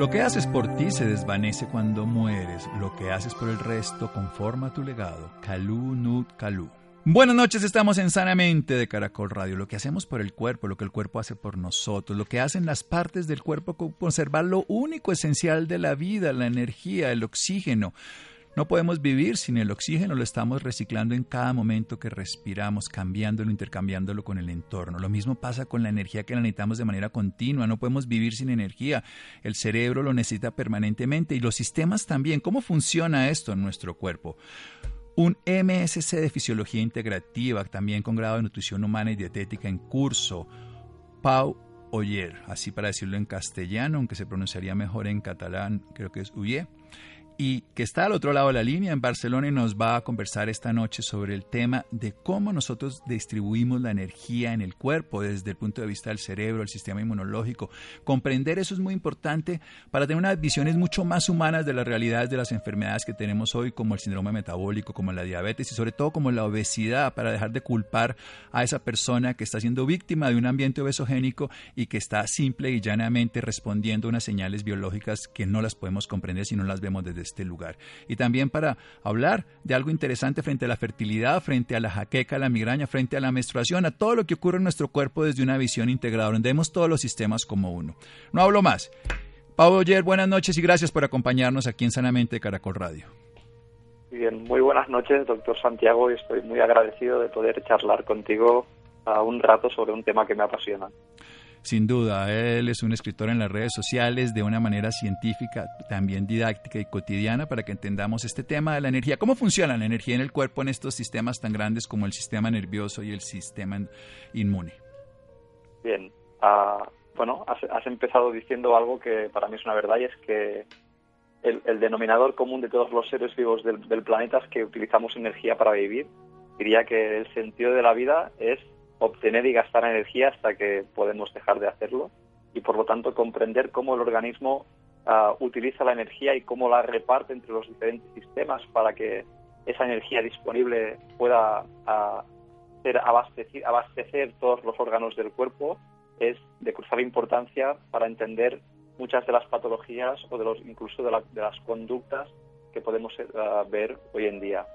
Lo que haces por ti se desvanece cuando mueres. Lo que haces por el resto conforma tu legado. Kalú Nut Kalú. Buenas noches, estamos en Sanamente de Caracol Radio. Lo que hacemos por el cuerpo, lo que el cuerpo hace por nosotros, lo que hacen las partes del cuerpo conservar lo único esencial de la vida, la energía, el oxígeno. No podemos vivir sin el oxígeno, lo estamos reciclando en cada momento que respiramos, cambiándolo, intercambiándolo con el entorno. Lo mismo pasa con la energía que la necesitamos de manera continua, no podemos vivir sin energía. El cerebro lo necesita permanentemente y los sistemas también. ¿Cómo funciona esto en nuestro cuerpo? Un MSC de Fisiología Integrativa, también con grado de Nutrición Humana y Dietética en curso. Pau Oyer, así para decirlo en castellano, aunque se pronunciaría mejor en catalán, creo que es Uye y que está al otro lado de la línea en Barcelona y nos va a conversar esta noche sobre el tema de cómo nosotros distribuimos la energía en el cuerpo desde el punto de vista del cerebro, el sistema inmunológico. Comprender eso es muy importante para tener unas visiones mucho más humanas de las realidades de las enfermedades que tenemos hoy, como el síndrome metabólico, como la diabetes y sobre todo como la obesidad, para dejar de culpar a esa persona que está siendo víctima de un ambiente obesogénico y que está simple y llanamente respondiendo a unas señales biológicas que no las podemos comprender si no las vemos desde este lugar. Y también para hablar de algo interesante frente a la fertilidad, frente a la jaqueca, la migraña, frente a la menstruación, a todo lo que ocurre en nuestro cuerpo desde una visión integrada, donde vemos todos los sistemas como uno. No hablo más. Pablo Oyer, buenas noches y gracias por acompañarnos aquí en Sanamente Caracol Radio. Bien, muy buenas noches, doctor Santiago, y estoy muy agradecido de poder charlar contigo a un rato sobre un tema que me apasiona. Sin duda, él es un escritor en las redes sociales de una manera científica, también didáctica y cotidiana para que entendamos este tema de la energía. ¿Cómo funciona la energía en el cuerpo en estos sistemas tan grandes como el sistema nervioso y el sistema inmune? Bien, uh, bueno, has, empezado diciendo algo que para mí es una verdad y es que el, el denominador común de todos los seres vivos del, del planeta es que utilizamos energía para vivir. Diría que el sentido de la vida es obtener y gastar energía hasta que podemos dejar de hacerlo y por lo tanto comprender cómo el organismo uh, utiliza la energía y cómo la reparte entre los diferentes sistemas para que esa energía disponible pueda uh, ser abastecer, todos los órganos del cuerpo es de crucial importancia para entender muchas de las patologías o de los incluso de, de las conductas que podemos uh, ver hoy en día.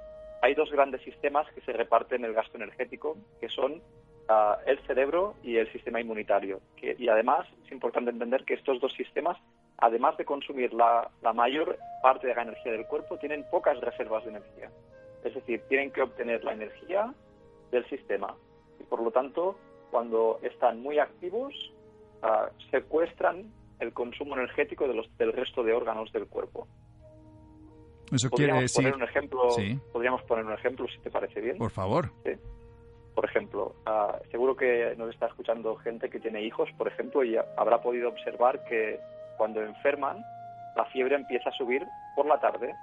Hay dos grandes sistemas que se reparten el gasto energético, que son uh, el cerebro y el sistema inmunitario. Que, y además es importante entender que estos dos sistemas, además de consumir la, la, mayor parte de la energía del cuerpo, tienen pocas reservas de energía. Es decir, tienen que obtener la energía del sistema. Y por lo tanto, cuando están muy activos, uh, secuestran el consumo energético de los, del resto de órganos del cuerpo. Eso quiere decir. Poner un ejemplo, sí. Podríamos poner un ejemplo, si te parece bien. Por favor. Sí. Por ejemplo, uh, seguro que nos está escuchando gente que tiene hijos, por ejemplo, y habrá podido observar que cuando enferman, la fiebre empieza a subir por la tarde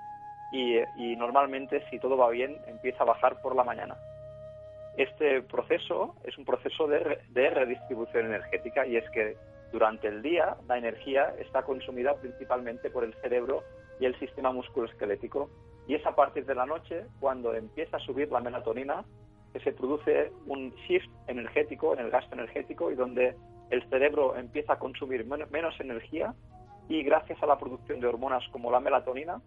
y, normalmente, si todo va bien, empieza a bajar por la mañana. Este proceso es un proceso de, de redistribución energética y es que durante el día la energía está consumida principalmente por el cerebro y el sistema musculoesquelético y es a partir de la noche cuando empieza a subir la melatonina que se produce un shift energético en el gasto energético y donde el cerebro empieza a consumir menos energía y gracias a la producción de hormonas como la melatonina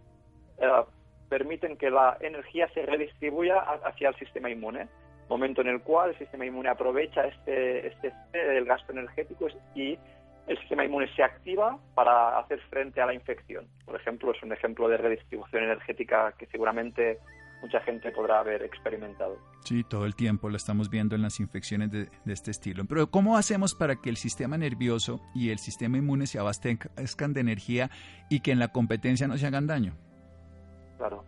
eh, permiten que la energía se redistribuya hacia el sistema inmune, momento en el cual el sistema inmune aprovecha este, este del gasto energético y el sistema inmune se activa para hacer frente a la infección. Por ejemplo, es un ejemplo de redistribución energética que seguramente mucha gente podrá haber experimentado. Sí, todo el tiempo lo estamos viendo en las infecciones de, este estilo. Pero ¿cómo hacemos para que el sistema nervioso y el sistema inmune se abastezcan de energía y que en la competencia no se hagan daño? Claro.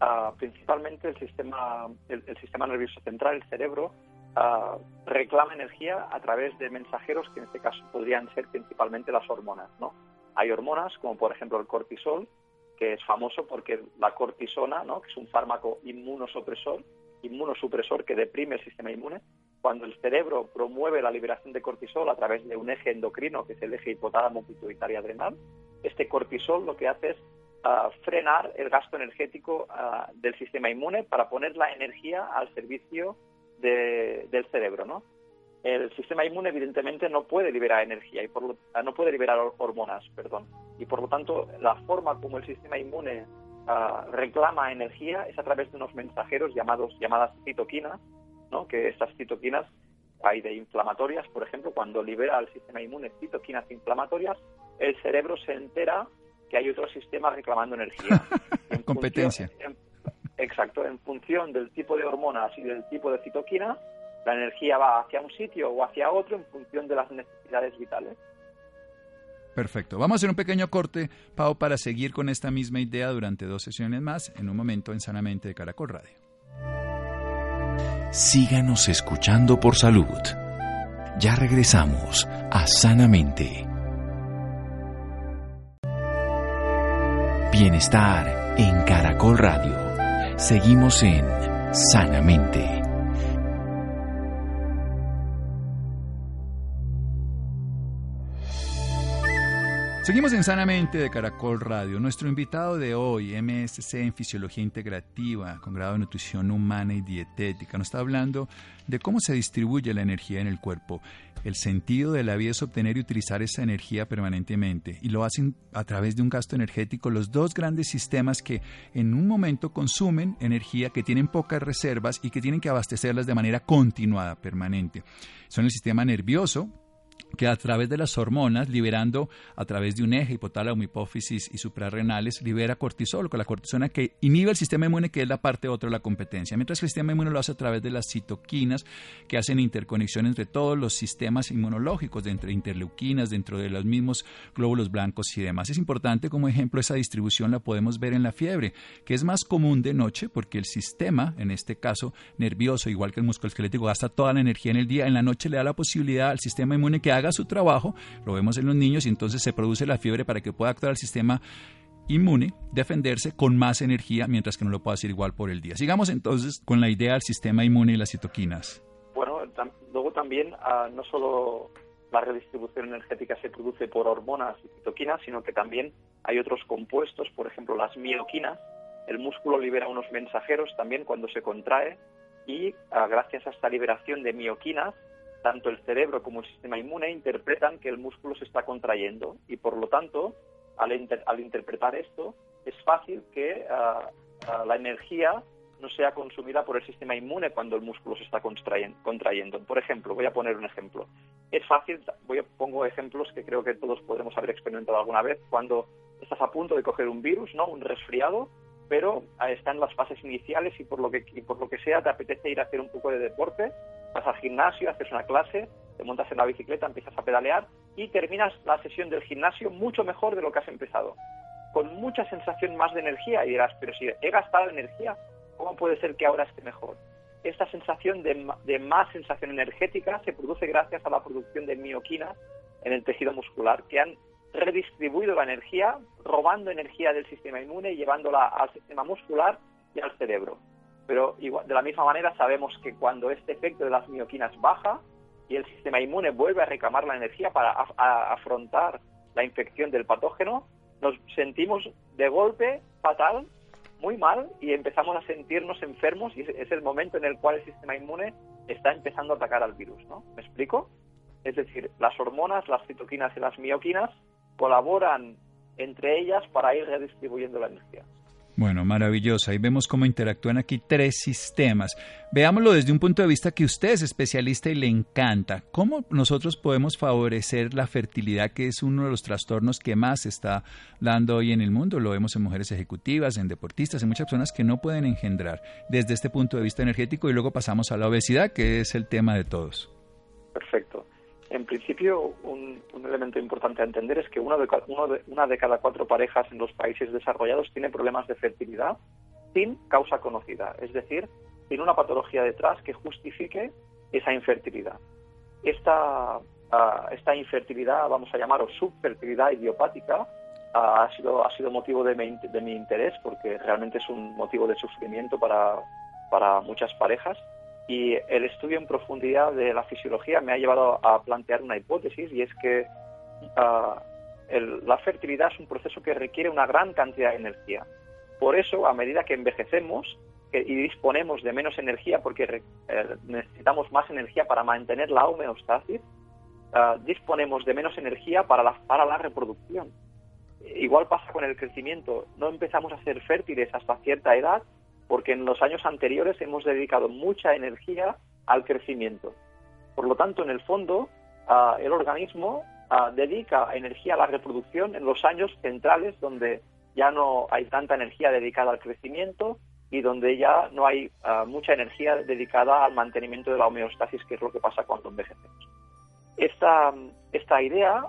Ah, principalmente el sistema, el, sistema nervioso central, el cerebro, ah, reclama energía a través de mensajeros que en este caso podrían ser principalmente las hormonas. ¿no? Hay hormonas como por ejemplo el cortisol, que es famoso porque la cortisona, ¿no? que es un fármaco inmunosupresor, inmunosupresor que deprime el sistema inmune, cuando el cerebro promueve la liberación de cortisol a través de un eje endocrino, que es el eje hipotálamo pituitario adrenal, este cortisol lo que hace es ah, frenar el gasto energético ah, del sistema inmune para poner la energía al servicio del cerebro, ¿no? El sistema inmune evidentemente no puede liberar energía y por lo, ah, no puede liberar hormonas, perdón. Y por lo tanto, la forma como el sistema inmune ah, reclama energía es a través de unos mensajeros llamados llamadas citoquinas, ¿no? Que estas citoquinas hay de inflamatorias, por ejemplo, cuando libera el sistema inmune citoquinas inflamatorias, el cerebro se entera que hay otro sistema reclamando energía. En Competencia. exacto, en función del tipo de hormonas y del tipo de citoquina, la energía va hacia un sitio o hacia otro en función de las necesidades vitales. Perfecto. Vamos a hacer un pequeño corte, Pau, para seguir con esta misma idea durante dos sesiones más, en un momento en Sanamente de Caracol Radio. Síganos escuchando por salud. Ya regresamos a Sanamente. Bienestar en Caracol Radio. Seguimos en Sanamente. Seguimos en Sanamente de Caracol Radio. Nuestro invitado de hoy, MSC en Fisiología Integrativa, con grado de Nutrición Humana y Dietética, nos está hablando de cómo se distribuye la energía en el cuerpo. El sentido de la vida es obtener y utilizar esa energía permanentemente y lo hacen a través de un gasto energético los dos grandes sistemas que en un momento consumen energía, que tienen pocas reservas y que tienen que abastecerlas de manera continuada, permanente. Son el sistema nervioso, que a través de las hormonas, liberando a través de un eje hipotálamo, hipófisis y suprarrenales, libera cortisol, con la cortisona que inhibe el sistema inmune, que es la parte otra de la competencia, mientras que el sistema inmune lo hace a través de las citoquinas, que hacen interconexión entre todos los sistemas inmunológicos, entre interleuquinas, dentro de los mismos glóbulos blancos y demás. Es importante, como ejemplo, esa distribución la podemos ver en la fiebre, que es más común de noche porque el sistema, en este caso nervioso, igual que el músculo esquelético, gasta toda la energía en el día, en la noche le da la posibilidad al sistema inmune que haga su trabajo, lo vemos en los niños y entonces se produce la fiebre para que pueda actuar el sistema inmune, defenderse con más energía, mientras que no lo puede hacer igual por el día. Sigamos entonces con la idea del sistema inmune y las citoquinas. Bueno, luego también ah, no solo la redistribución energética se produce por hormonas y citoquinas, sino que también hay otros compuestos, por ejemplo las mioquinas. El músculo libera unos mensajeros también cuando se contrae y ah, gracias a esta liberación de mioquinas tanto el cerebro como el sistema inmune interpretan que el músculo se está contrayendo y por lo tanto, al, interpretar esto, es fácil que ah, ah, la energía no sea consumida por el sistema inmune cuando el músculo se está contrayendo. Por ejemplo, voy a poner un ejemplo. Es fácil, voy a, pongo ejemplos que creo que todos podremos haber experimentado alguna vez, cuando estás a punto de coger un virus, ¿no? un resfriado, pero ah, está en las fases iniciales y por lo que y por lo que sea te apetece ir a hacer un poco de deporte vas al gimnasio, haces una clase, te montas en la bicicleta, empiezas a pedalear y terminas la sesión del gimnasio mucho mejor de lo que has empezado, con mucha sensación más de energía y dirás, pero si he gastado energía, ¿cómo puede ser que ahora esté mejor? Esta sensación de, de más sensación energética se produce gracias a la producción de mioquinas en el tejido muscular que han redistribuido la energía, robando energía del sistema inmune y llevándola al sistema muscular y al cerebro. Pero igual, de la misma manera sabemos que cuando este efecto de las mioquinas baja y el sistema inmune vuelve a reclamar la energía para afrontar la infección del patógeno, nos sentimos de golpe fatal, muy mal, y empezamos a sentirnos enfermos y es el momento en el cual el sistema inmune está empezando a atacar al virus, ¿no? ¿Me explico? Es decir, las hormonas, las citoquinas y las mioquinas colaboran entre ellas para ir redistribuyendo la energía. Bueno, maravilloso. Ahí vemos cómo interactúan aquí tres sistemas. Veámoslo desde un punto de vista que usted es especialista y le encanta. ¿Cómo nosotros podemos favorecer la fertilidad, que es uno de los trastornos que más se está dando hoy en el mundo? Lo vemos en mujeres ejecutivas, en deportistas, en muchas personas que no pueden engendrar desde este punto de vista energético y luego pasamos a la obesidad, que es el tema de todos. Perfecto. En principio, un, elemento importante a entender es que uno de, una de cada cuatro parejas en los países desarrollados tiene problemas de fertilidad sin causa conocida, es decir, sin una patología detrás que justifique esa infertilidad. Esta, ah, esta infertilidad, vamos a llamar, o subfertilidad idiopática, ah, ha, sido, ha sido motivo de mi, de mi interés porque realmente es un motivo de sufrimiento para, para muchas parejas y el estudio en profundidad de la fisiología me ha llevado a plantear una hipótesis y es que ah, la fertilidad es un proceso que requiere una gran cantidad de energía. Por eso, a medida que envejecemos y disponemos de menos energía, porque eh, necesitamos más energía para mantener la homeostasis, ah, disponemos de menos energía para la, para la reproducción. Igual pasa con el crecimiento. No empezamos a ser fértiles hasta cierta edad porque en los años anteriores hemos dedicado mucha energía al crecimiento. Por lo tanto, en el fondo, ah, el organismo ah, dedica energía a la reproducción en los años centrales donde ya no hay tanta energía dedicada al crecimiento y donde ya no hay ah, mucha energía dedicada al mantenimiento de la homeostasis, que es lo que pasa cuando envejecemos. Esta, esta idea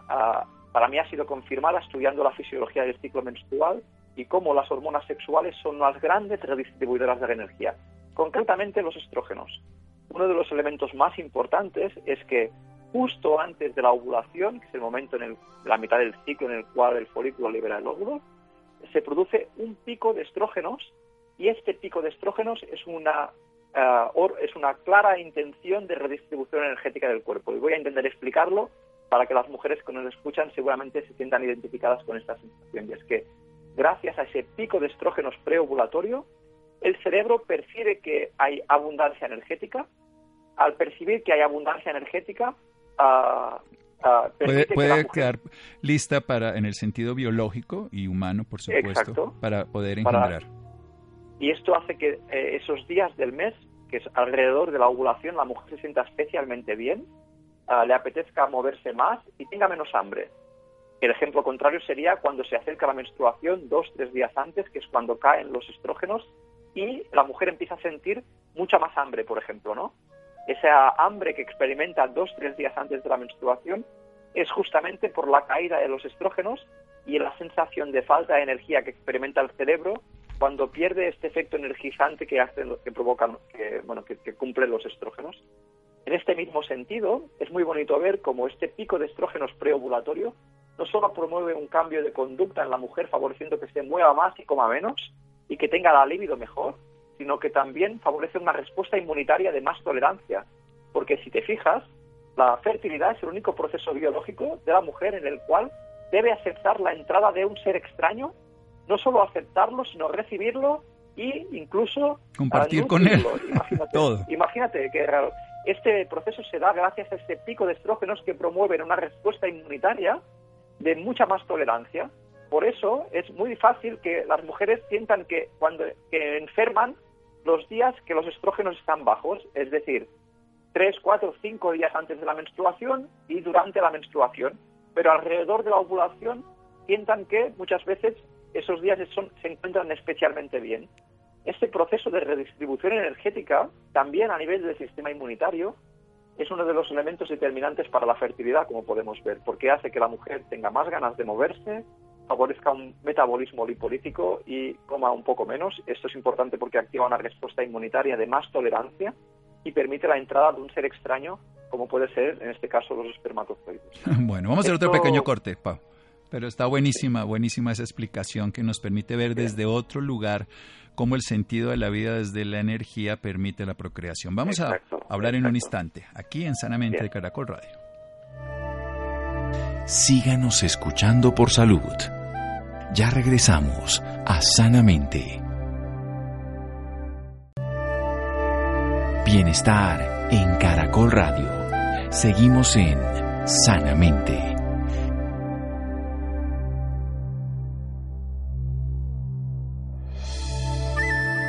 para mí ha sido confirmada estudiando la fisiología del ciclo menstrual y cómo las hormonas sexuales son las grandes redistribuidoras de la energía, concretamente los estrógenos. Uno de los elementos más importantes es que justo antes de la ovulación, que es el momento en la mitad del ciclo en el cual el folículo libera el óvulo, se produce un pico de estrógenos y este pico de estrógenos es una, uh, es una clara intención de redistribución energética del cuerpo. Y voy a intentar explicarlo para que las mujeres que nos escuchan seguramente se sientan identificadas con esta sensación. Y es que gracias a ese pico de estrógenos preovulatorio, el cerebro percibe que hay abundancia energética. Al percibir que hay abundancia energética, uh, puede, quedar lista para, en el sentido biológico y humano, por supuesto, para poder engendrar. y esto hace que eh, esos días del mes, que es alrededor de la ovulación, la mujer se sienta especialmente bien, ah, le apetezca moverse más y tenga menos hambre. El ejemplo contrario sería cuando se acerca la menstruación dos, tres días antes, que es cuando caen los estrógenos y la mujer empieza a sentir mucha más hambre, por ejemplo, ¿no? Esa hambre que experimenta dos, tres días antes de la menstruación es justamente por la caída de los estrógenos y la sensación de falta de energía que experimenta el cerebro cuando pierde este efecto energizante que hace, que provocan, que, bueno, que, que cumplen los estrógenos. En este mismo sentido, es muy bonito ver cómo este pico de estrógenos preovulatorio no solo promueve un cambio de conducta en la mujer favoreciendo que se mueva más y coma menos y que tenga la libido mejor, sino que también favorece una respuesta inmunitaria de más tolerancia. Porque si te fijas, la fertilidad es el único proceso biológico de la mujer en el cual debe aceptar la entrada de un ser extraño, no solo aceptarlo, sino recibirlo e incluso compartir con él imagínate, todo. Imagínate que este proceso se da gracias a este pico de estrógenos que promueven una respuesta inmunitaria de mucha más tolerancia. Por eso es muy fácil que las mujeres sientan que cuando enferman los días que los estrógenos están bajos, es decir, tres, cuatro, cinco días antes de la menstruación y durante la menstruación. Pero alrededor de la ovulación sientan que muchas veces esos días se encuentran especialmente bien. Este proceso de redistribución energética, también a nivel del sistema inmunitario, es uno de los elementos determinantes para la fertilidad, como podemos ver, porque hace que la mujer tenga más ganas de moverse, favorezca un metabolismo lipolítico y coma un poco menos. Esto es importante porque activa una respuesta inmunitaria de más tolerancia y permite la entrada de un ser extraño, como puede ser, en este caso, los espermatozoides. bueno, vamos a hacer otro pequeño corte, Pau. Pero está buenísima, buenísima esa explicación que nos permite ver desde otro lugar cómo el sentido de la vida desde la energía permite la procreación. Vamos a hablar en un instante, aquí en Sanamente de Caracol Radio. Síganos escuchando por salud. Ya regresamos a Sanamente. Bienestar en Caracol Radio. Seguimos en Sanamente.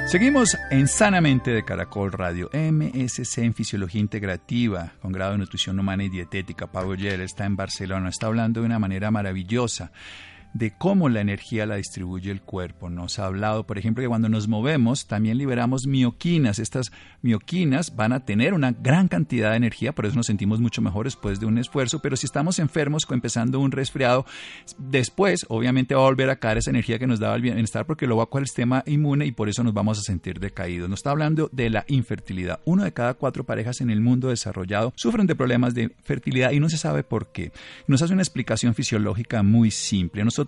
Seguimos en Sanamente de Caracol Radio, MSC en Fisiología Integrativa, con grado de Nutrición Humana y Dietética. Pablo Yer está en Barcelona, está hablando de una manera maravillosa de cómo la energía la distribuye el cuerpo. Nos ha hablado, por ejemplo, que cuando nos movemos también liberamos mioquinas. Estas mioquinas van a tener una gran cantidad de energía, por eso nos sentimos mucho mejor después de un esfuerzo, pero si estamos enfermos, empezando un resfriado, después obviamente va a volver a caer esa energía que nos daba el bienestar porque lo va a coger el sistema inmune y por eso nos vamos a sentir decaídos. Nos está hablando de la infertilidad. Uno de cada cuatro parejas en el mundo desarrollado sufren de problemas de fertilidad y no se sabe por qué. Nos hace una explicación fisiológica muy simple. Nosotros,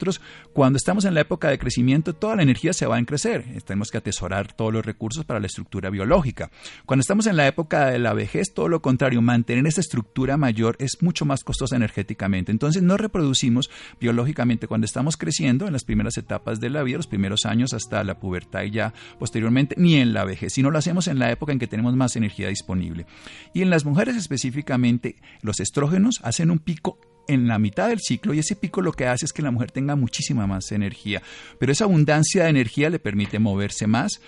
cuando estamos en la época de crecimiento, toda la energía se va a crecer. Tenemos que atesorar todos los recursos para la estructura biológica. Cuando estamos en la época de la vejez, todo lo contrario, mantener esa estructura mayor es mucho más costosa energéticamente. Entonces, no reproducimos biológicamente cuando estamos creciendo en las primeras etapas de la vida, los primeros años hasta la pubertad y ya posteriormente, ni en la vejez, sino lo hacemos en la época en que tenemos más energía disponible. Y en las mujeres específicamente, los estrógenos hacen un pico en la mitad del ciclo y ese pico lo que hace es que la mujer tenga muchísima más energía. Pero esa abundancia de energía le permite moverse más,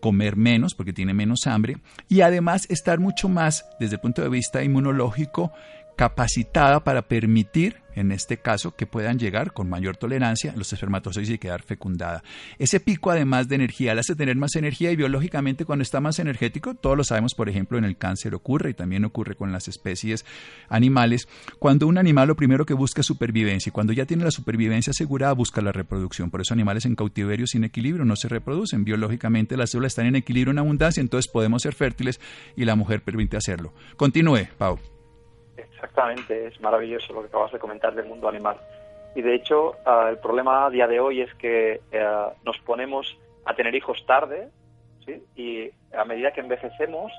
comer menos porque tiene menos hambre y además estar mucho más desde el punto de vista inmunológico capacitada para permitir, en este caso, que puedan llegar con mayor tolerancia los espermatozoides y quedar fecundada. Ese pico, además de energía, le hace tener más energía y biológicamente cuando está más energético, todos lo sabemos, por ejemplo, en el cáncer ocurre y también ocurre con las especies animales. Cuando un animal lo primero que busca es supervivencia y cuando ya tiene la supervivencia asegurada busca la reproducción. Por eso animales en cautiverio sin equilibrio no se reproducen. Biológicamente las células están en equilibrio, en abundancia, entonces podemos ser fértiles y la mujer permite hacerlo. Continúe, Pau. Exactamente, es maravilloso lo que acabas de comentar del mundo animal. Y de hecho, ah, el problema a día de hoy es que eh, nos ponemos a tener hijos tarde, ¿sí? y a medida que envejecemos,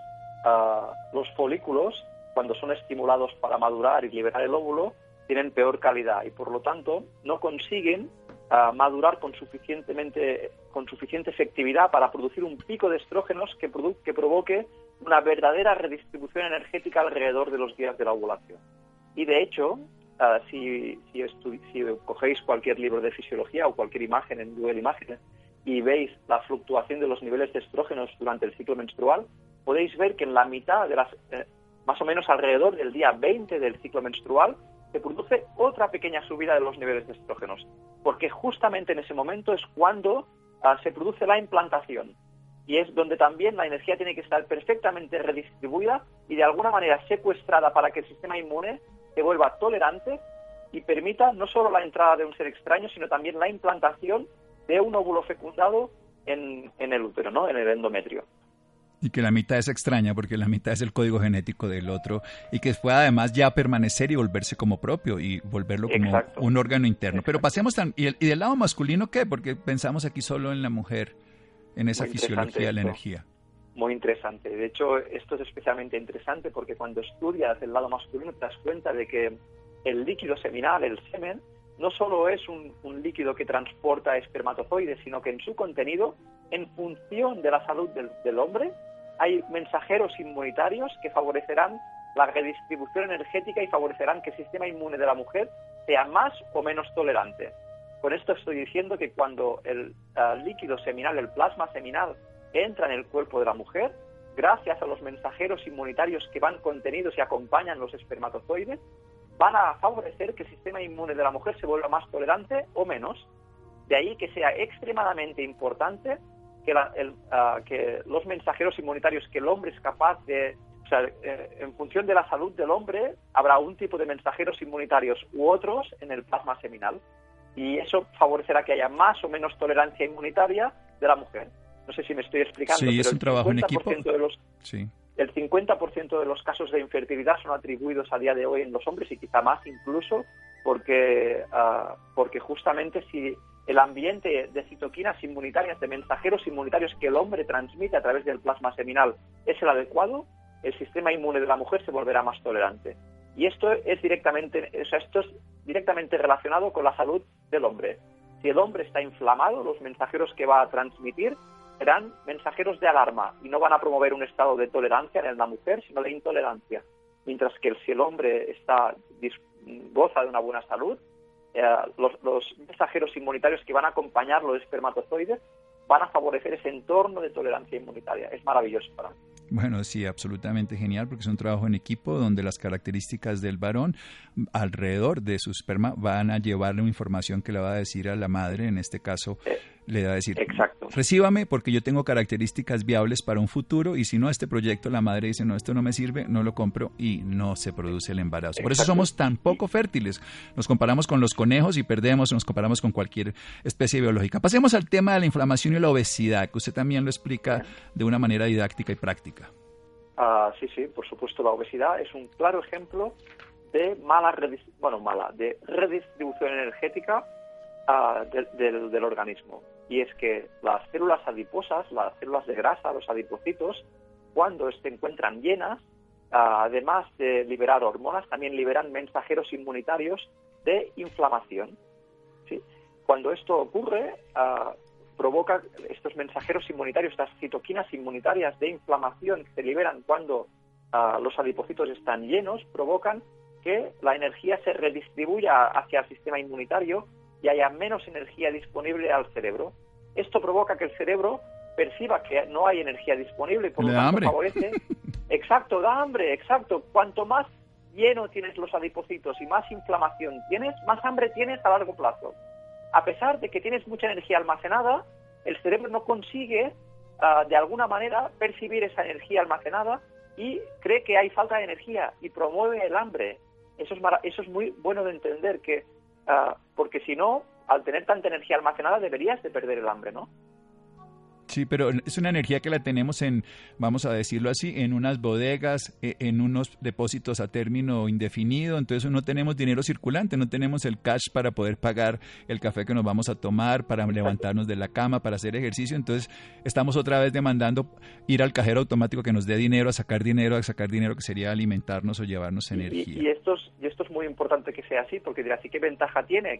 ah, los folículos, cuando son estimulados para madurar y liberar el óvulo, tienen peor calidad y por lo tanto no consiguen ah, madurar con suficientemente con suficiente efectividad para producir un pico de estrógenos que, que provoque una verdadera redistribución energética alrededor de los días de la ovulación. Y de hecho, ah, si, si, cogéis cualquier libro de fisiología o cualquier imagen en Google Imágenes y veis la fluctuación de los niveles de estrógenos durante el ciclo menstrual, podéis ver que en la mitad de las, eh, más o menos alrededor del día 20 del ciclo menstrual, se produce otra pequeña subida de los niveles de estrógenos, porque justamente en ese momento es cuando ah, se produce la implantación y es donde también la energía tiene que estar perfectamente redistribuida y de alguna manera secuestrada para que el sistema inmune se vuelva tolerante y permita no solo la entrada de un ser extraño, sino también la implantación de un óvulo fecundado en, el útero, ¿no? en el endometrio. Y que la mitad es extraña porque la mitad es el código genético del otro y que pueda además ya permanecer y volverse como propio y volverlo como un órgano interno. Pero pasemos tan... ¿y, ¿Y del lado masculino qué? Porque pensamos aquí solo en la mujer en esa fisiología de la energía. Muy interesante. De hecho, esto es especialmente interesante porque cuando estudias el lado masculino te das cuenta de que el líquido seminal, el semen, no solo es un, líquido que transporta espermatozoides, sino que en su contenido, en función de la salud del, hombre, hay mensajeros inmunitarios que favorecerán la redistribución energética y favorecerán que el sistema inmune de la mujer sea más o menos tolerante. Con esto estoy diciendo que cuando el eh, líquido seminal, el plasma seminal, entra en el cuerpo de la mujer, gracias a los mensajeros inmunitarios que van contenidos y acompañan los espermatozoides, van a favorecer que el sistema inmune de la mujer se vuelva más tolerante o menos. De ahí que sea extremadamente importante que, eh, los mensajeros inmunitarios que el hombre es capaz de... O sea, eh, en función de la salud del hombre, habrá un tipo de mensajeros inmunitarios u otros en el plasma seminal y eso favorecerá que haya más o menos tolerancia inmunitaria de la mujer. No sé si me estoy explicando. Sí, es un trabajo en equipo. De los, sí. El 50% de los casos de infertilidad son atribuidos a día de hoy en los hombres y quizá más incluso porque, ah, porque justamente si el ambiente de citoquinas inmunitarias, de mensajeros inmunitarios que el hombre transmite a través del plasma seminal es el adecuado, el sistema inmune de la mujer se volverá más tolerante. Y esto es directamente, o sea, esto es directamente relacionado con la salud del hombre. Si el hombre está inflamado, los mensajeros que va a transmitir serán mensajeros de alarma y no van a promover un estado de tolerancia en la mujer, sino de intolerancia. Mientras que si el hombre está goza de una buena salud, eh, los, los, mensajeros inmunitarios que van a acompañar los espermatozoides van a favorecer ese entorno de tolerancia inmunitaria. Es maravilloso para mí. Bueno, sí, absolutamente genial porque es un trabajo en equipo donde las características del varón alrededor de su esperma van a llevarle una información que le va a decir a la madre, en este caso eh, le va a decir, Exacto. recíbame porque yo tengo características viables para un futuro y si no este proyecto la madre dice, no, esto no me sirve, no lo compro y no se produce el embarazo. Por eso somos tan poco fértiles. Nos comparamos con los conejos y perdemos, nos comparamos con cualquier especie biológica. Pasemos al tema de la inflamación y la obesidad, que usted también lo explica de una manera didáctica y práctica. Ah, sí, sí, por supuesto, la obesidad es un claro ejemplo de mala, bueno, mala, de redistribución energética ah, del organismo y es que las células adiposas, las células de grasa, los adipocitos, cuando se encuentran llenas, además de liberar hormonas, también liberan mensajeros inmunitarios de inflamación. Cuando esto ocurre, ah, provoca estos mensajeros inmunitarios, estas citoquinas inmunitarias de inflamación que se liberan cuando ah, los adipocitos están llenos, provocan que la energía se redistribuya hacia el sistema inmunitario y haya menos energía disponible al cerebro. Esto provoca que el cerebro perciba que no hay energía disponible y por lo tanto favorece. Exacto, da hambre, exacto. Cuanto más lleno tienes los adipocitos y más inflamación tienes, más hambre tienes a largo plazo. A pesar de que tienes mucha energía almacenada, el cerebro no consigue ah, de alguna manera percibir esa energía almacenada y cree que hay falta de energía y promueve el hambre. Eso es, eso es muy bueno de entender que Ah, porque si no, al tener tanta energía almacenada deberías de perder el hambre, ¿no? Sí, pero es una energía que la tenemos en, vamos a decirlo así, en unas bodegas, e, en unos depósitos a término indefinido, entonces no tenemos dinero circulante, no tenemos el cash para poder pagar el café que nos vamos a tomar, para levantarnos de la cama, para hacer ejercicio, entonces estamos otra vez demandando ir al cajero automático que nos dé dinero, a sacar dinero, a sacar dinero que sería alimentarnos o llevarnos energía. Y, esto, es, y esto es muy importante que sea así, porque dirá, ¿sí qué ventaja tiene?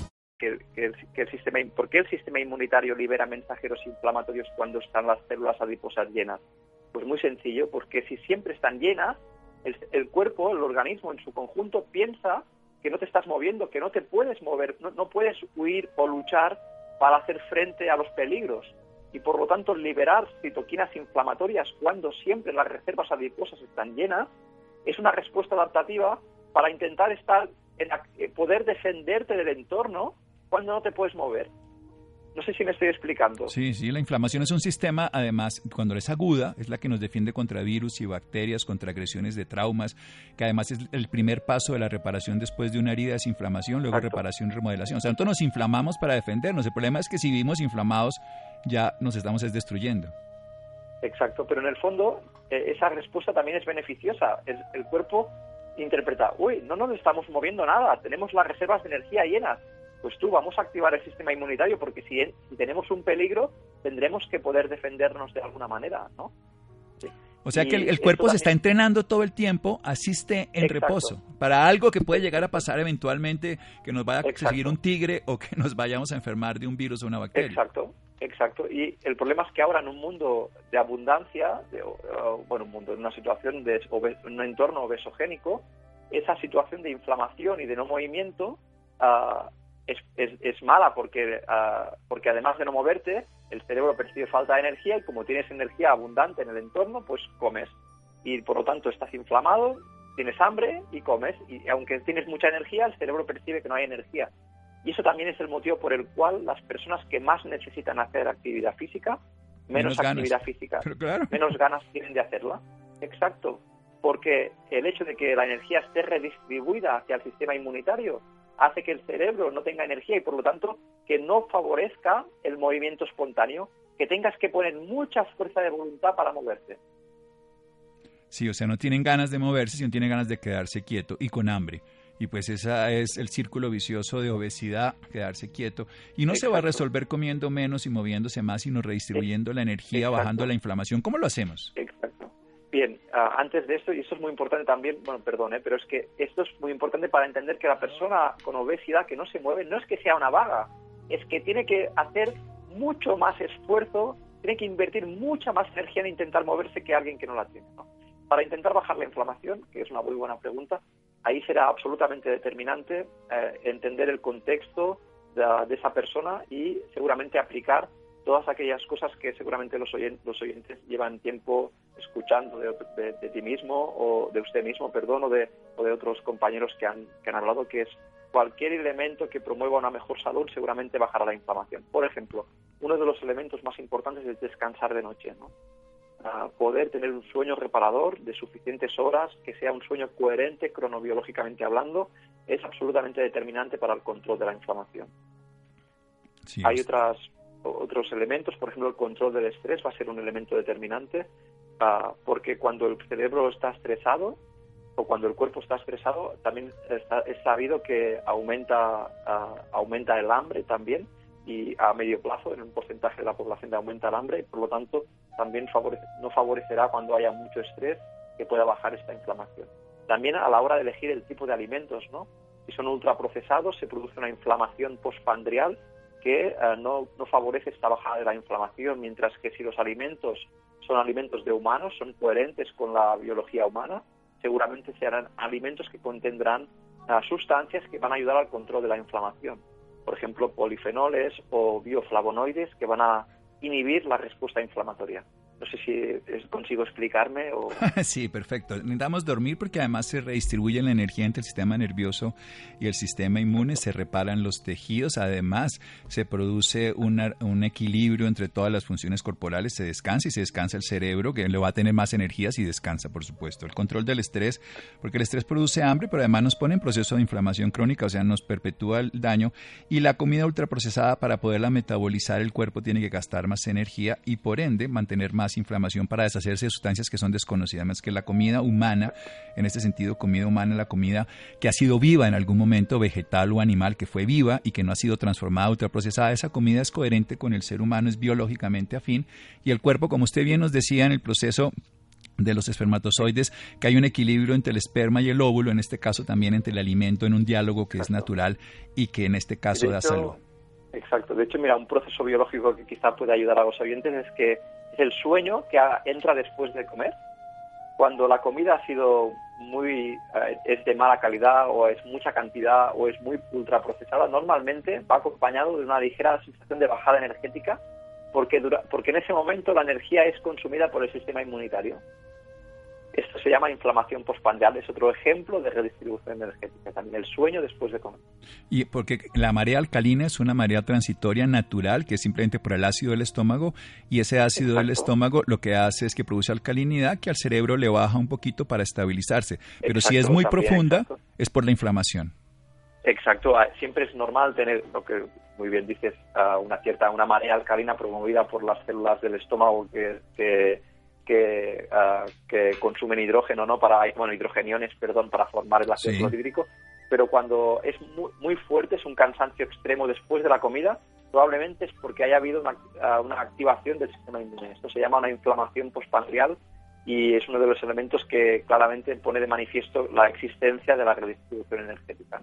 Que, el, sistema, ¿por qué el sistema inmunitario libera mensajeros inflamatorios cuando están las células adiposas llenas? Pues muy sencillo, porque si siempre están llenas, el, cuerpo, el organismo en su conjunto piensa que no te estás moviendo, que no te puedes mover, no, no puedes huir o luchar para hacer frente a los peligros. Y por lo tanto, liberar citoquinas inflamatorias cuando siempre las reservas adiposas están llenas es una respuesta adaptativa para intentar estar en, eh, poder defenderte del entorno cuando no te puedes mover. No sé si me estoy explicando. Sí, sí, la inflamación es un sistema, además, cuando es aguda, es la que nos defiende contra virus y bacterias, contra agresiones de traumas, que además es el primer paso de la reparación después de una herida, es inflamación, luego reparación y remodelación. O sea, nosotros nos inflamamos para defendernos. El problema es que si vivimos inflamados, ya nos estamos destruyendo. Exacto, pero en el fondo eh, esa respuesta también es beneficiosa. el cuerpo interpreta, uy, no nos estamos moviendo nada, tenemos las reservas de energía llenas pues tú vamos a activar el sistema inmunitario porque si, tenemos un peligro tendremos que poder defendernos de alguna manera, ¿no? O sea que el, cuerpo se está entrenando todo el tiempo, asiste en reposo, para algo que puede llegar a pasar eventualmente, que nos vaya a seguir un tigre o que nos vayamos a enfermar de un virus o una bacteria. Exacto, exacto. Y el problema es que ahora en un mundo de abundancia, de, bueno, un mundo, en una situación de un entorno obesogénico, esa situación de inflamación y de no movimiento uh, es, es, mala porque, ah, porque además de no moverte, el cerebro percibe falta de energía y como tienes energía abundante en el entorno, pues comes. Y por lo tanto estás inflamado tienes hambre y comes, y aunque tienes mucha energía, el cerebro percibe que no hay energía. Y eso también es el motivo por el cual las personas que más necesitan hacer actividad física, menos, actividad física, menos ganas tienen de hacerla. Exacto, porque el hecho de que la energía esté redistribuida hacia el sistema inmunitario hace que el cerebro no tenga energía y por lo tanto que no favorezca el movimiento espontáneo, que tengas que poner mucha fuerza de voluntad para moverte. Sí, o sea, no tienen ganas de moverse, sino tienen ganas de quedarse quieto y con hambre. Y pues ese es el círculo vicioso de obesidad, quedarse quieto. Y no se va a resolver comiendo menos y moviéndose más, sino redistribuyendo la energía, bajando la inflamación. ¿Cómo lo hacemos? Exacto. Bien, ah, antes de esto, y esto es muy importante también, bueno, perdón, pero es que esto es muy importante para entender que la persona con obesidad que no se mueve no es que sea una vaga, es que tiene que hacer mucho más esfuerzo, tiene que invertir mucha más energía en intentar moverse que alguien que no la tiene. ¿no? Para intentar bajar la inflamación, que es una muy buena pregunta, ahí será absolutamente determinante eh, entender el contexto de, esa persona y seguramente aplicar todas aquellas cosas que seguramente los, oyentes, llevan tiempo escuchando de, ti mismo o de usted mismo, perdón, o de, otros compañeros que han, que han hablado, que es cualquier elemento que promueva una mejor salud seguramente bajará la inflamación. Por ejemplo, uno de los elementos más importantes es descansar de noche. ¿no? poder tener un sueño reparador de suficientes horas, que sea un sueño coherente cronobiológicamente hablando, es absolutamente determinante para el control de la inflamación. Hay otras, otros elementos, por ejemplo, el control del estrés va a ser un elemento determinante, ah, porque cuando el cerebro está estresado o cuando el cuerpo está estresado, también es sabido que aumenta, ah, aumenta el hambre también y a medio plazo en un porcentaje de la población aumenta el hambre y por lo tanto también no favorecerá cuando haya mucho estrés que pueda bajar esta inflamación. También a la hora de elegir el tipo de alimentos, ¿no? Si son ultraprocesados se produce una inflamación postpandrial que eh, no, no favorece esta bajada de la inflamación, mientras que si los alimentos son alimentos de humanos, son coherentes con la biología humana, seguramente serán alimentos que contendrán sustancias que van a ayudar al control de la inflamación por ejemplo, polifenoles o bioflavonoides que van a inhibir la respuesta inflamatoria. No sé si consigo explicarme o... sí, perfecto. Necesitamos dormir porque además se redistribuye la energía entre el sistema nervioso y el sistema inmune, se reparan los tejidos, además se produce un equilibrio entre todas las funciones corporales, se descansa y se descansa el cerebro, que le va a tener más energía si descansa, por supuesto. El control del estrés, porque el estrés produce hambre, pero además nos pone en proceso de inflamación crónica, o sea, nos perpetúa el daño. Y la comida ultraprocesada, para poderla metabolizar, el cuerpo tiene que gastar más energía y por ende mantener más inflamación para deshacerse de sustancias que son desconocidas, más que la comida humana, en este sentido, comida humana, la comida que ha sido viva en algún momento, vegetal o animal, que fue viva y que no ha sido transformada, ultraprocesada, esa comida es coherente con el ser humano, es biológicamente afín y el cuerpo, como usted bien nos decía en el proceso de los espermatozoides, que hay un equilibrio entre el esperma y el óvulo, en este caso también entre el alimento en un diálogo que es natural y que en este caso da salud. Exacto. De hecho, mira, un proceso biológico que quizá puede ayudar a los oyentes es que es el sueño que entra después de comer. Cuando la comida ha sido muy eh, es de mala calidad o es mucha cantidad o es muy ultraprocesada, normalmente va acompañado de una ligera sensación de bajada energética porque, dura, porque en ese momento la energía es consumida por el sistema inmunitario. Esto se llama inflamación postprandial, es otro ejemplo de redistribución energética, también el sueño después de comer. Y porque la marea alcalina es una marea transitoria natural que es simplemente por el ácido del estómago y ese ácido del estómago lo que hace es que produce alcalinidad que al cerebro le baja un poquito para estabilizarse, pero si es muy profunda es por la inflamación. Exacto, ah, siempre es normal tener lo que muy bien dices, ah, una cierta una marea alcalina promovida por las células del estómago que que, ah, que consumen hidrógeno, ¿no? Para, bueno, hidrogeniones, perdón, para formar el ácido clorhídrico, pero cuando es muy, muy, fuerte, es un cansancio extremo después de la comida, probablemente es porque haya habido una, ah, una activación del sistema inmune. Esto se llama una inflamación postpandrial y es uno de los elementos que claramente pone de manifiesto la existencia de la redistribución energética.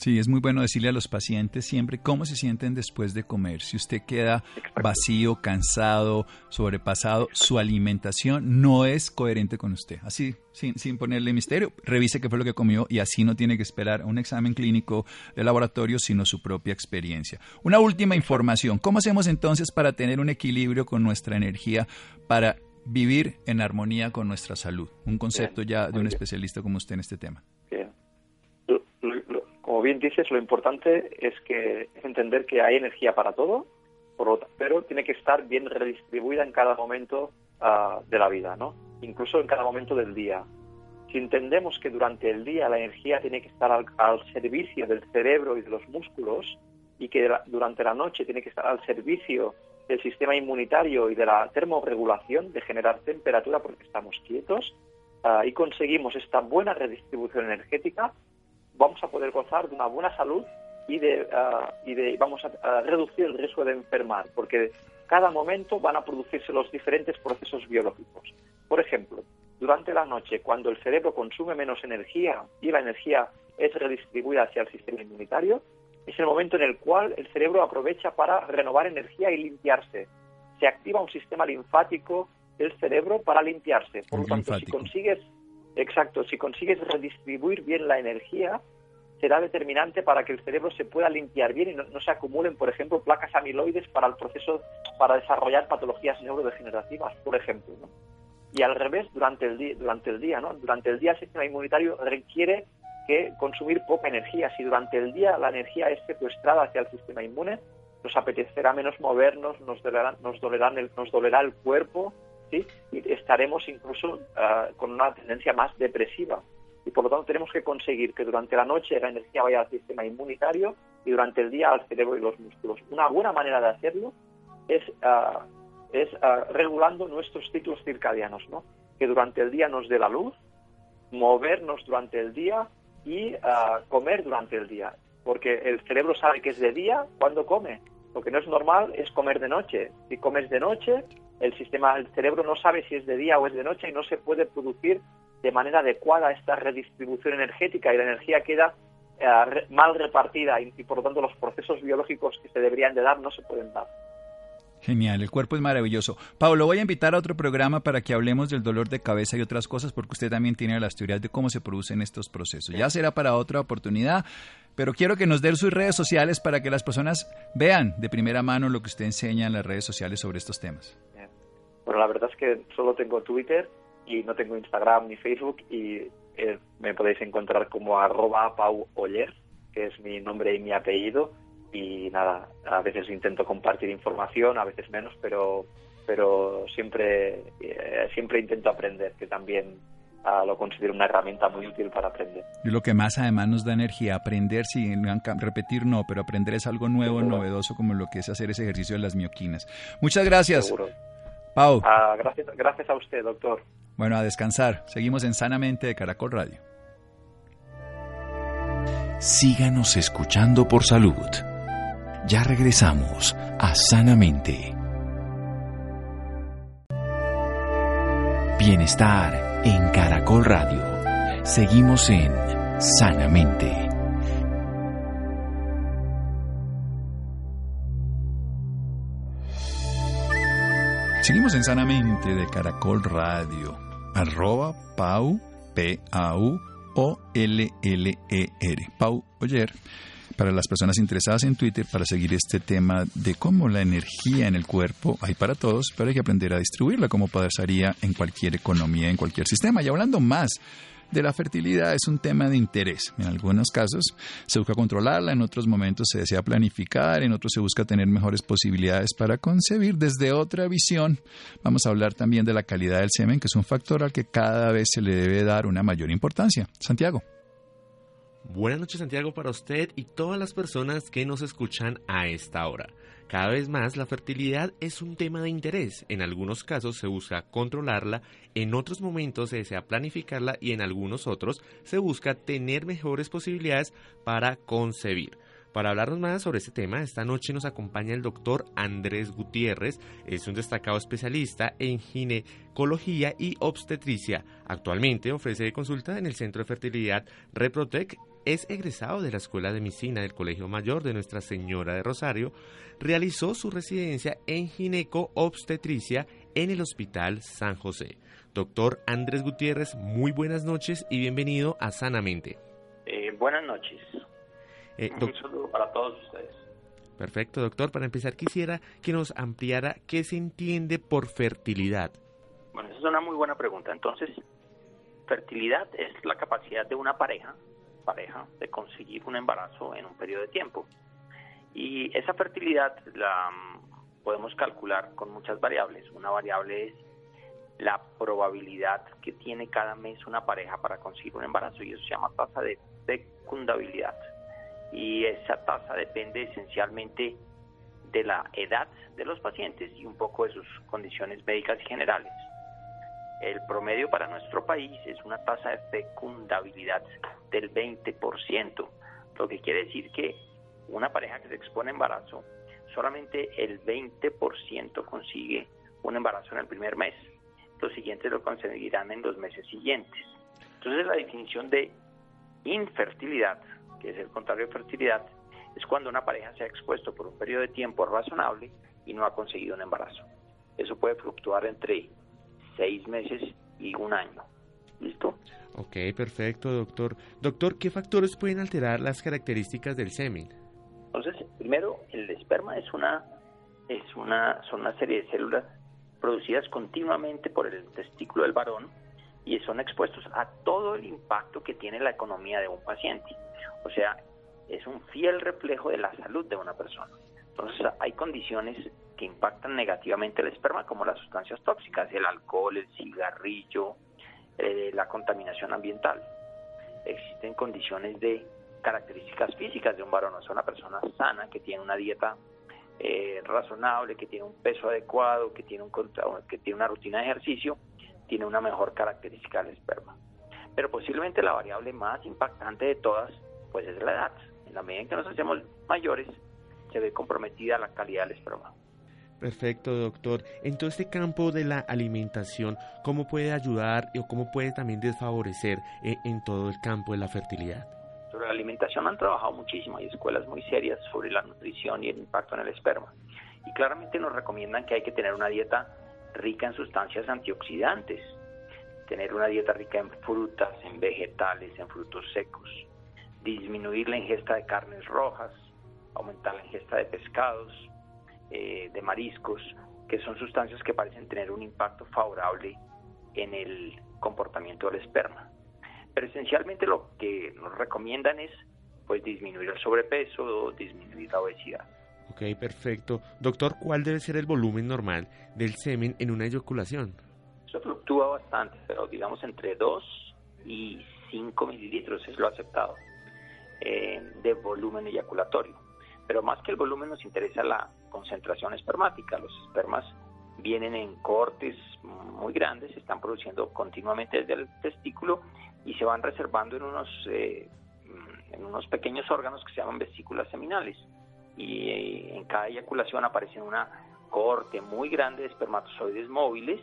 Sí, es muy bueno decirle a los pacientes siempre cómo se sienten después de comer. Si usted queda vacío, cansado, sobrepasado, su alimentación no es coherente con usted. Así, sin, sin ponerle misterio, revise qué fue lo que comió y así no tiene que esperar un examen clínico de laboratorio, sino su propia experiencia. Una última información. ¿Cómo hacemos entonces para tener un equilibrio con nuestra energía, para vivir en armonía con nuestra salud? Un concepto ya de un especialista como usted en este tema. Como bien dices, lo importante es que entender que hay energía para todo, pero tiene que estar bien redistribuida en cada momento ah, de la vida, ¿no? Incluso en cada momento del día. Si entendemos que durante el día la energía tiene que estar al, servicio del cerebro y de los músculos y que durante la noche tiene que estar al servicio del sistema inmunitario y de la termorregulación, de generar temperatura porque estamos quietos, ah, y conseguimos esta buena redistribución energética, vamos a poder gozar de una buena salud y de, ah, y de vamos a, reducir el riesgo de enfermar, porque cada momento van a producirse los diferentes procesos biológicos. Por ejemplo, durante la noche, cuando el cerebro consume menos energía y la energía es redistribuida hacia el sistema inmunitario, es el momento en el cual el cerebro aprovecha para renovar energía y limpiarse. Se activa un sistema linfático del cerebro para limpiarse. Por lo tanto, si consigues, exacto, si consigues redistribuir bien la energía, será determinante para que el cerebro se pueda limpiar bien y no, se acumulen, por ejemplo, placas amiloides para el proceso para desarrollar patologías neurodegenerativas, por ejemplo. Y al revés, durante el, durante el día, ¿no? Durante el día el sistema inmunitario requiere que consumir poca energía. Si durante el día la energía es secuestrada hacia el sistema inmune, nos apetecerá menos movernos, nos dolerá, nos el, nos dolerá el cuerpo, ¿sí? y estaremos incluso ah, con una tendencia más depresiva. Y por lo tanto tenemos que conseguir que durante la noche la energía vaya al sistema inmunitario y durante el día al cerebro y los músculos. Una buena manera de hacerlo es ah, es ah, regulando nuestros ciclos circadianos, ¿no? Que durante el día nos dé la luz, movernos durante el día y comer durante el día, porque el cerebro sabe que es de día cuando come. Lo que no es normal es comer de noche. Si comes de noche, el sistema, el cerebro no sabe si es de día o es de noche y no se puede producir de manera adecuada esta redistribución energética y la energía queda ah, mal repartida y, por lo tanto los procesos biológicos que se deberían de dar no se pueden dar. Genial, el cuerpo es maravilloso. Pablo, voy a invitar a otro programa para que hablemos del dolor de cabeza y otras cosas, porque usted también tiene las teorías de cómo se producen estos procesos. Ya será para otra oportunidad, pero quiero que nos dé sus redes sociales para que las personas vean de primera mano lo que usted enseña en las redes sociales sobre estos temas. Bueno, la verdad es que solo tengo Twitter y no tengo Instagram ni Facebook y eh, me podéis encontrar como arroba Pau que es mi nombre y mi apellido y nada, a veces intento compartir información, a veces menos, pero pero siempre eh, siempre intento aprender, que también ah, lo considero una herramienta muy útil para aprender. Y lo que más además nos da energía, aprender, sin repetir no, pero aprender es algo nuevo, novedoso, como lo que es hacer ese ejercicio de las mioquinas. Muchas gracias. Seguro. Pau. Ah, gracias, gracias a usted, doctor. Bueno, a descansar. Seguimos en Sanamente de Caracol Radio. Síganos escuchando por salud. Ya regresamos a Sanamente. Bienestar en Caracol Radio. Seguimos en Sanamente. Seguimos en Sanamente de Caracol Radio. Arroba Pau, P-A-U, O-L-L-E-R. Pau Oyer para las personas interesadas en Twitter para seguir este tema de cómo la energía en el cuerpo hay para todos, pero hay que aprender a distribuirla como pasaría en cualquier economía, en cualquier sistema. Y hablando más de la fertilidad es un tema de interés. En algunos casos se busca controlarla, en otros momentos se desea planificar, en otros se busca tener mejores posibilidades para concebir desde otra visión. Vamos a hablar también de la calidad del semen, que es un factor al que cada vez se le debe dar una mayor importancia. Santiago. Buenas noches Santiago para usted y todas las personas que nos escuchan a esta hora. Cada vez más la fertilidad es un tema de interés. En algunos casos se busca controlarla, en otros momentos se desea planificarla y en algunos otros se busca tener mejores posibilidades para concebir. Para hablarnos más sobre este tema, esta noche nos acompaña el doctor Andrés Gutiérrez, es un destacado especialista en ginecología y obstetricia. Actualmente ofrece consulta en el Centro de Fertilidad Reprotec es egresado de la Escuela de Medicina del Colegio Mayor de Nuestra Señora de Rosario. Realizó su residencia en gineco-obstetricia en el Hospital San José. Doctor Andrés Gutiérrez, muy buenas noches y bienvenido a Sanamente. Eh, buenas noches. Eh, Un saludo para todos ustedes. Perfecto, doctor. Para empezar, quisiera que nos ampliara qué se entiende por fertilidad. Bueno, esa es una muy buena pregunta. Entonces, fertilidad es la capacidad de una pareja, pareja, de conseguir un embarazo en un periodo de tiempo. Y esa fertilidad la mm, podemos calcular con muchas variables. Una variable es la probabilidad que tiene cada mes una pareja para conseguir un embarazo y eso se llama tasa de fecundabilidad. Y esa tasa depende esencialmente de la edad de los pacientes y un poco de sus condiciones médicas generales. El promedio para nuestro país es una tasa de fecundabilidad del 20%, lo que quiere decir que una pareja que se expone a embarazo, solamente el 20% consigue un embarazo en el primer mes. Los siguientes lo conseguirán en los meses siguientes. Entonces la definición de infertilidad, que es el contrario de fertilidad, es cuando una pareja se ha expuesto por un periodo de tiempo razonable y no ha conseguido un embarazo. Eso puede fluctuar entre seis meses y un año. ¿Listo? Ok, perfecto, doctor. Doctor, ¿qué factores pueden alterar las características del semen? Entonces, primero, el esperma es una, es una, son una serie de células producidas continuamente por el testículo del varón y son expuestos a todo el impacto que tiene la economía de un paciente. O sea, es un fiel reflejo de la salud de una persona. Entonces hay condiciones que impactan negativamente el esperma, como las sustancias tóxicas, el alcohol, el cigarrillo, eh, la contaminación ambiental. Existen condiciones de características físicas de un varón, o sea, una persona sana que tiene una dieta eh, razonable, que tiene un peso adecuado, que tiene, un, que tiene una rutina de ejercicio, tiene una mejor característica del esperma. Pero posiblemente la variable más impactante de todas, pues es la edad. En la medida en que nos hacemos mayores, se ve comprometida la calidad del esperma. Perfecto, doctor. En todo este campo de la alimentación, ¿cómo puede ayudar o cómo puede también desfavorecer eh, en todo el campo de la fertilidad? La alimentación han trabajado muchísimo, hay escuelas muy serias sobre la nutrición y el impacto en el esperma. Y claramente nos recomiendan que hay que tener una dieta rica en sustancias antioxidantes, tener una dieta rica en frutas, en vegetales, en frutos secos, disminuir la ingesta de carnes rojas, aumentar la ingesta de pescados, eh, de mariscos, que son sustancias que parecen tener un impacto favorable en el comportamiento del esperma. Pero esencialmente lo que nos recomiendan es pues disminuir el sobrepeso o disminuir la obesidad. Ok, perfecto. Doctor, ¿cuál debe ser el volumen normal del semen en una eyaculación? Eso fluctúa bastante, pero digamos entre 2 y 5 mililitros es lo aceptado eh, de volumen eyaculatorio. Pero más que el volumen nos interesa la concentración espermática. Los espermas vienen en cortes muy grandes, se están produciendo continuamente desde el testículo y se van reservando en unos, eh, en unos pequeños órganos que se llaman vesículas seminales. Y eh, en cada eyaculación aparece una corte muy grande de espermatozoides móviles,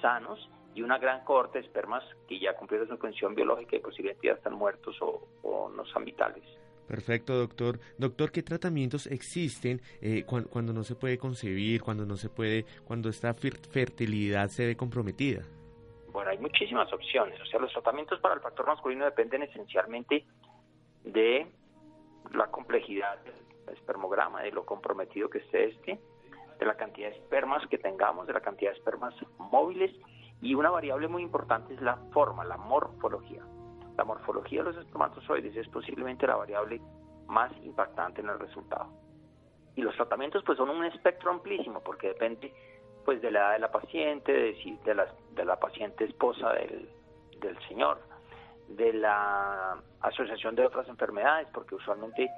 sanos, y una gran corte de espermas que ya cumplieron su función biológica y posiblemente ya están muertos o, o no son vitales. Perfecto, doctor. Doctor, ¿qué tratamientos existen eh, cuando, no se puede concebir, cuando no se puede, cuando esta fertilidad se ve comprometida? Bueno, hay muchísimas opciones. O sea, los tratamientos para el factor masculino dependen esencialmente de la complejidad del espermograma, de lo comprometido que esté este, de la cantidad de espermas que tengamos, de la cantidad de espermas móviles y una variable muy importante es la forma, la morfología. La morfología de los espermatozoides es posiblemente la variable más impactante en el resultado. Y los tratamientos pues son un espectro amplísimo porque depende pues de la edad de la paciente, de, de, la, de la paciente esposa del, del señor, de la asociación de otras enfermedades, porque usualmente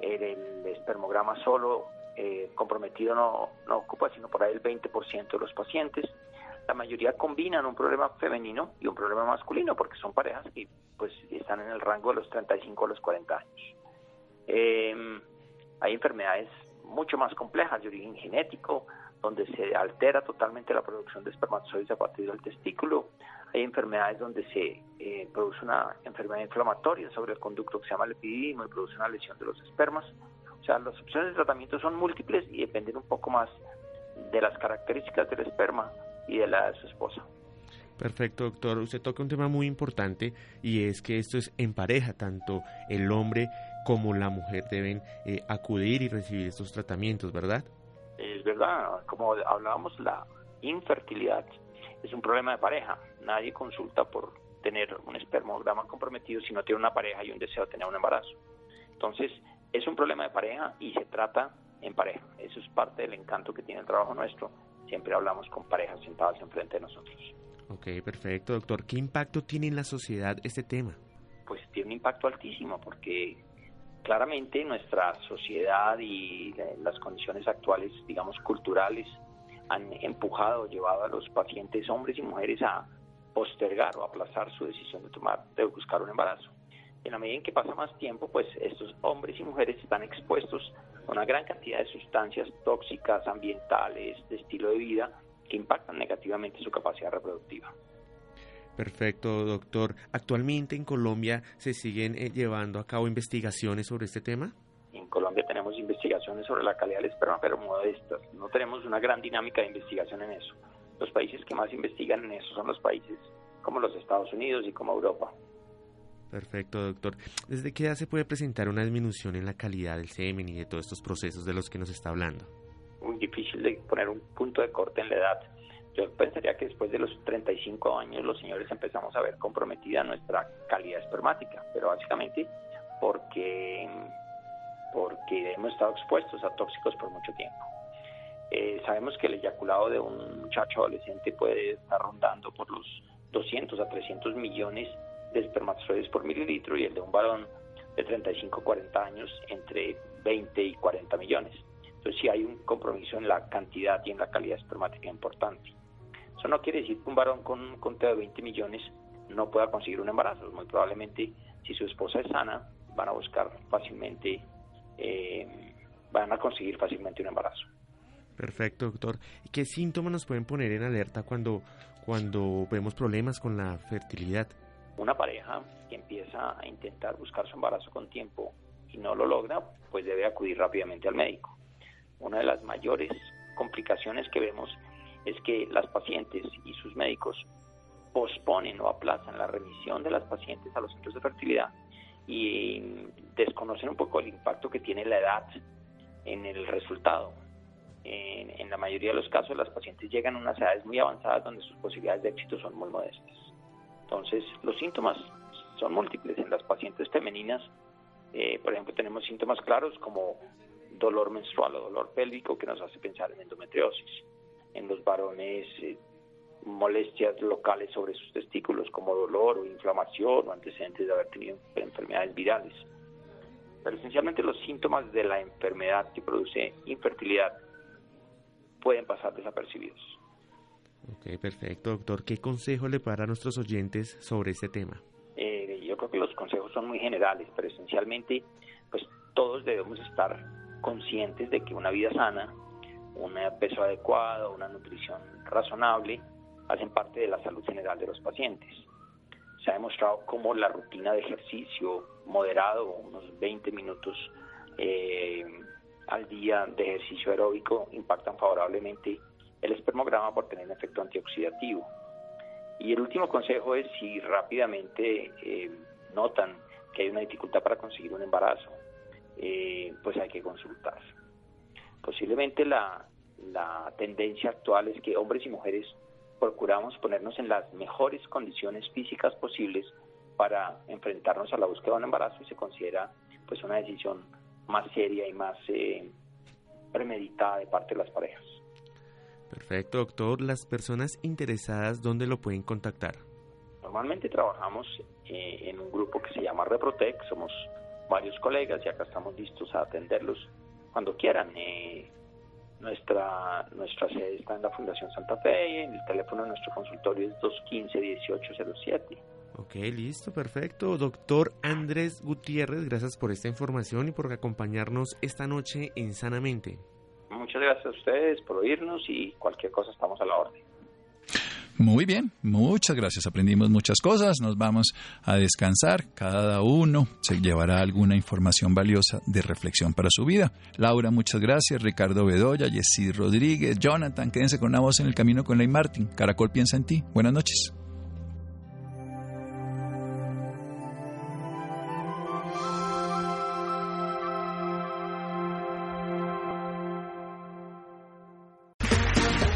el, espermograma solo eh, comprometido no, no ocupa sino por ahí el 20% de los pacientes, la mayoría combinan un problema femenino y un problema masculino porque son parejas que pues están en el rango de los 35 a los 40 años. Em, hay enfermedades mucho más complejas de origen genético, donde se altera totalmente la producción de espermatozoides a partir del testículo. Hay enfermedades donde se eh, produce una enfermedad inflamatoria sobre el conducto que se llama el epididimo y produce una lesión de los espermas. O sea, las opciones de tratamiento son múltiples y dependen un poco más de las características del esperma y de la de su esposa. Perfecto, doctor. Usted toca un tema muy importante y es que esto es en pareja, tanto el hombre como la mujer deben eh, acudir y recibir estos tratamientos, ¿verdad? Verdad, como hablábamos, la infertilidad es un problema de pareja. Nadie consulta por tener un espermograma comprometido si no tiene una pareja y un deseo de tener un embarazo. Entonces, es un problema de pareja y se trata en pareja. Eso es parte del encanto que tiene el trabajo nuestro. Siempre hablamos con parejas sentadas enfrente de nosotros. Ok, perfecto, doctor. ¿Qué impacto tiene en la sociedad este tema? Pues tiene un impacto altísimo porque claramente nuestra sociedad y las condiciones actuales, digamos, culturales, han empujado, llevado a los pacientes, hombres y mujeres, a postergar o aplazar su decisión de tomar, de buscar un embarazo. En la medida en que pasa más tiempo, pues estos hombres y mujeres están expuestos a una gran cantidad de sustancias tóxicas, ambientales, de estilo de vida, que impactan negativamente su capacidad reproductiva. Perfecto, doctor. ¿Actualmente en Colombia se siguen eh, llevando a cabo investigaciones sobre este tema? En Colombia tenemos investigaciones sobre la calidad del esperma, pero modestas. No tenemos una gran dinámica de investigación en eso. Los países que más investigan en eso son los países como los Estados Unidos y como Europa. Perfecto, doctor. ¿Desde qué edad se puede presentar una disminución en la calidad del semen y de todos estos procesos de los que nos está hablando? Muy difícil de poner un punto de corte en la edad. Yo pensaría que después de los 35 años los señores empezamos a ver comprometida nuestra calidad espermática, pero básicamente porque, porque hemos estado expuestos a tóxicos por mucho tiempo. Eh, sabemos que el eyaculado de un muchacho adolescente puede estar rondando por los 200 a 300 millones de espermatozoides por mililitro y el de un varón de 35 a 40 años entre 20 y 40 millones. Entonces sí hay un compromiso en la cantidad y en la calidad espermática importante. Eso no quiere decir que un varón con un conteo de 20 millones no pueda conseguir un embarazo. Muy probablemente, si su esposa es sana, van a buscar fácilmente, eh, van a conseguir fácilmente un embarazo. Perfecto, doctor. ¿Y qué síntomas nos pueden poner en alerta cuando, cuando vemos problemas con la fertilidad? Una pareja que empieza a intentar buscar su embarazo con tiempo y no lo logra, pues debe acudir rápidamente al médico. Una de las mayores complicaciones que vemos es que las pacientes y sus médicos posponen o aplazan la remisión de las pacientes a los centros de fertilidad y desconocen un poco el impacto que tiene la edad en el resultado. En, la mayoría de los casos las pacientes llegan a unas edades muy avanzadas donde sus posibilidades de éxito son muy modestas. Entonces los síntomas son múltiples. En las pacientes femeninas, eh, por ejemplo, tenemos síntomas claros como dolor menstrual o dolor pélvico que nos hace pensar en endometriosis en los varones eh, molestias locales sobre sus testículos como dolor o inflamación o antecedentes de haber tenido enfermedades virales. Pero esencialmente los síntomas de la enfermedad que produce infertilidad pueden pasar desapercibidos. Ok, perfecto, doctor. ¿Qué consejo le para a nuestros oyentes sobre este tema? Eh, yo creo que los consejos son muy generales, pero esencialmente, pues todos debemos estar conscientes de que una vida sana un peso adecuado, una nutrición razonable, hacen parte de la salud general de los pacientes. Se ha demostrado cómo la rutina de ejercicio moderado, unos 20 minutos eh, al día de ejercicio aeróbico, impactan favorablemente el espermograma por tener un efecto antioxidativo. Y el último consejo es si rápidamente eh, notan que hay una dificultad para conseguir un embarazo, eh, pues hay que consultar. Posiblemente la, tendencia actual es que hombres y mujeres procuramos ponernos en las mejores condiciones físicas posibles para enfrentarnos a la búsqueda de un embarazo y se considera pues una decisión más seria y más eh, premeditada de parte de las parejas. Perfecto, doctor. Las personas interesadas, ¿dónde lo pueden contactar? Normalmente trabajamos eh, en un grupo que se llama Reprotec, somos varios colegas y acá estamos listos a atenderlos cuando quieran. Eh, nuestra, nuestra sede está en la Fundación Santa Fe y el teléfono de nuestro consultorio es 215-1807. Ok, listo, perfecto. Doctor Andrés Gutiérrez, gracias por esta información y por acompañarnos esta noche en Sanamente. Muchas gracias a ustedes por oírnos y cualquier cosa estamos a la orden. Muy bien, muchas gracias. Aprendimos muchas cosas. Nos vamos a descansar. Cada uno se llevará alguna información valiosa de reflexión para su vida. Laura, muchas gracias. Ricardo Bedoya, Jessy Rodríguez, Jonathan, quédense con una voz en el camino con Ley Martin. Caracol piensa en ti. Buenas noches.